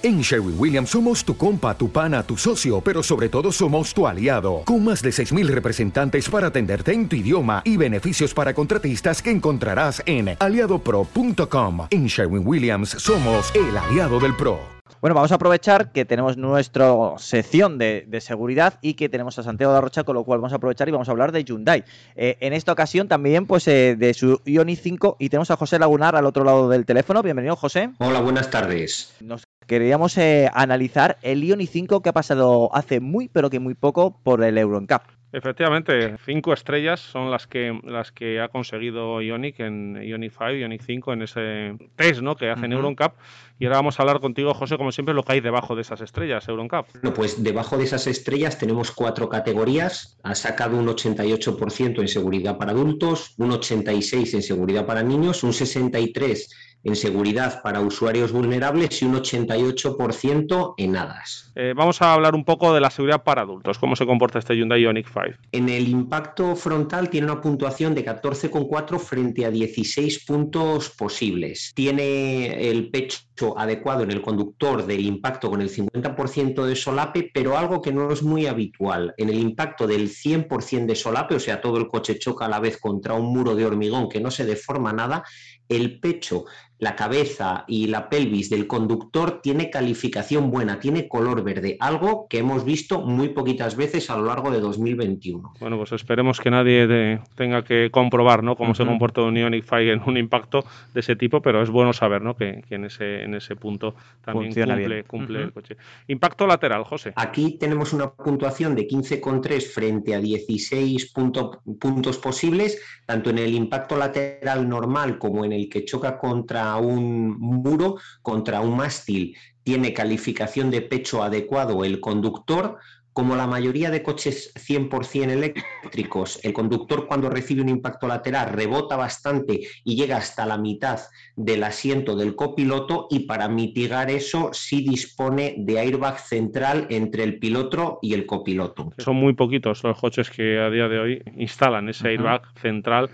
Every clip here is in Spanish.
En Sherwin Williams somos tu compa, tu pana, tu socio, pero sobre todo somos tu aliado, con más de 6.000 representantes para atenderte en tu idioma y beneficios para contratistas que encontrarás en aliadopro.com. En Sherwin Williams somos el aliado del PRO. Bueno, vamos a aprovechar que tenemos nuestra sección de, seguridad y que tenemos a Santiago de Rocha, con lo cual vamos a aprovechar y vamos a hablar de Hyundai. Eh, en esta ocasión también pues eh, de su Ioniq 5 y tenemos a José Lagunar al otro lado del teléfono. Bienvenido, José. Hola, buenas tardes. Nos queríamos eh, analizar el Ioniq 5 que ha pasado hace muy, pero que muy poco por el EuroNCAP. Efectivamente, cinco estrellas son las que las que ha conseguido Ionic en Ionic 5, Ionic 5 en ese test ¿no? que hace en Euroncap. Y ahora vamos a hablar contigo, José, como siempre, lo que hay debajo de esas estrellas, Euroncap. Bueno, pues debajo de esas estrellas tenemos cuatro categorías. Ha sacado un 88% en seguridad para adultos, un 86% en seguridad para niños, un 63% en seguridad para usuarios vulnerables y un 88% en hadas. Eh, vamos a hablar un poco de la seguridad para adultos, cómo se comporta este Hyundai Ioniq 5. En el impacto frontal tiene una puntuación de 14,4 frente a 16 puntos posibles. Tiene el pecho adecuado en el conductor del impacto con el 50% de solape, pero algo que no es muy habitual. En el impacto del 100% de solape, o sea, todo el coche choca a la vez contra un muro de hormigón que no se deforma nada, el pecho la cabeza y la pelvis del conductor tiene calificación buena, tiene color verde, algo que hemos visto muy poquitas veces a lo largo de 2021. Bueno, pues esperemos que nadie tenga que comprobar ¿no? cómo se comporta un Ionic 5 en un impacto de ese tipo, pero es bueno saber ¿no? que, en, ese, en ese punto también cumple, cumple el coche. Impacto lateral, José. Aquí tenemos una puntuación de 15,3 frente a 16 puntos posibles, tanto en el impacto lateral normal como en el que choca contra un muro, contra un mástil, tiene calificación de pecho adecuado el conductor, como la mayoría de coches 100% eléctricos, el conductor cuando recibe un impacto lateral rebota bastante y llega hasta la mitad del asiento del copiloto y para mitigar eso sí dispone de airbag central entre el piloto y el copiloto. Son muy poquitos los coches que a día de hoy instalan ese airbag central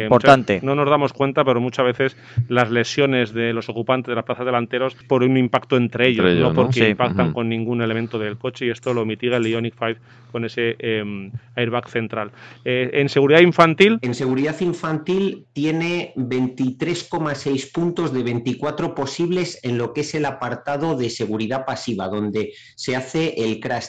Importante. no nos damos cuenta, pero muchas veces las lesiones de los ocupantes de las plazas delanteros por un impacto entre ellos, no porque impactan con ningún elemento del coche y esto lo mitiga el Ionic 5 con ese em, airbag central. Eh, en seguridad infantil. En seguridad infantil tiene 23,6 puntos de 24 posibles en lo que es el apartado de seguridad pasiva, donde se hace el crash.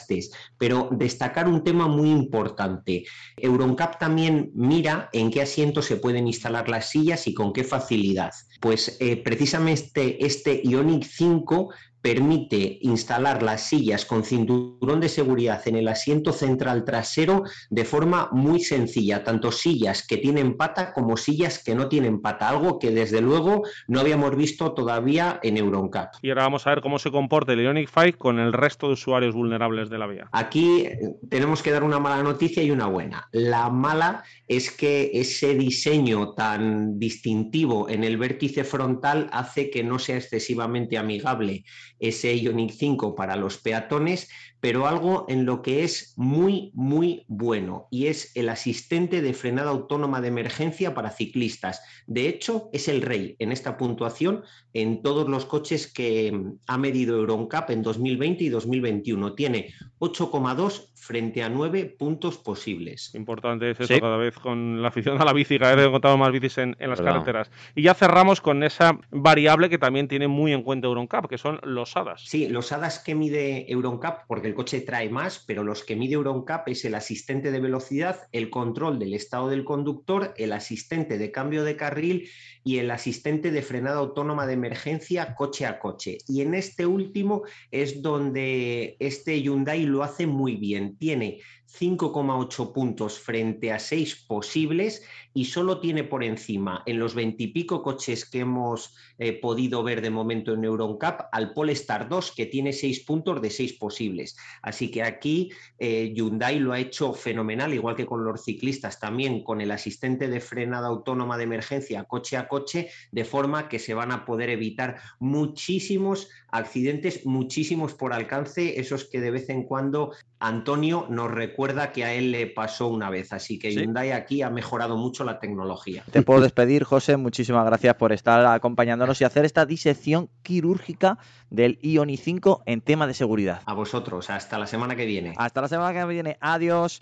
Pero destacar un tema muy importante. Euroncap también mira en qué asientos se pueden instalar las sillas y con qué facilidad. Pues eh, precisamente este Ionic 5 permite instalar las sillas con cinturón de seguridad en el asiento central trasero de forma muy sencilla, tanto sillas que tienen pata como sillas que no tienen pata, algo que desde luego no habíamos visto todavía en Euroncap. Y ahora vamos a ver cómo se comporta el Ionic 5 con el resto de usuarios vulnerables de la vía. Aquí eh, tenemos que dar una mala noticia y una buena. La mala es que ese diseño tan distintivo en el vértice frontal hace que no sea excesivamente amigable ese Ionic 5 para los peatones, pero algo en lo que es muy, muy bueno y es el asistente de frenada autónoma de emergencia para ciclistas. De hecho, es el rey en esta puntuación en todos los coches que mm, ha medido Euroncap en 2020 y 2021. Tiene 8,2 frente a 9 puntos posibles. Importante es eso cada vez con la afición a la bici, cada vez he contado más bicis en, las carreteras. Y ya cerramos con esa variable que también tiene muy en cuenta Euroncap, que son los Sí, los HADAS que mide Euroncap, porque el coche trae más, pero los que mide Euroncap es el asistente de velocidad, el control del estado del conductor, el asistente de cambio de carril y el asistente de frenada autónoma de emergencia coche a coche. Y en este último es donde este Hyundai lo hace muy bien. Tiene 5,8 puntos frente a 6 posibles y solo tiene por encima en los veintipico coches que hemos eh, podido ver de momento en Euroncap al Polestar 2 que tiene 6 puntos de 6 posibles. Así que aquí eh, Hyundai lo ha hecho fenomenal, igual que con los ciclistas también con el asistente de frenada autónoma de emergencia coche a coche, de forma que se van a poder evitar muchísimos accidentes, muchísimos por alcance, esos que de vez en cuando Antonio nos recuerda recuerda que a él le pasó una vez. Así que Hyundai aquí ha mejorado mucho la tecnología. Te puedo despedir, José. Muchísimas gracias por estar acompañándonos y hacer esta disección quirúrgica del Ioni 5 en tema de seguridad. A vosotros, hasta la semana que viene. Hasta la semana que viene. Adiós.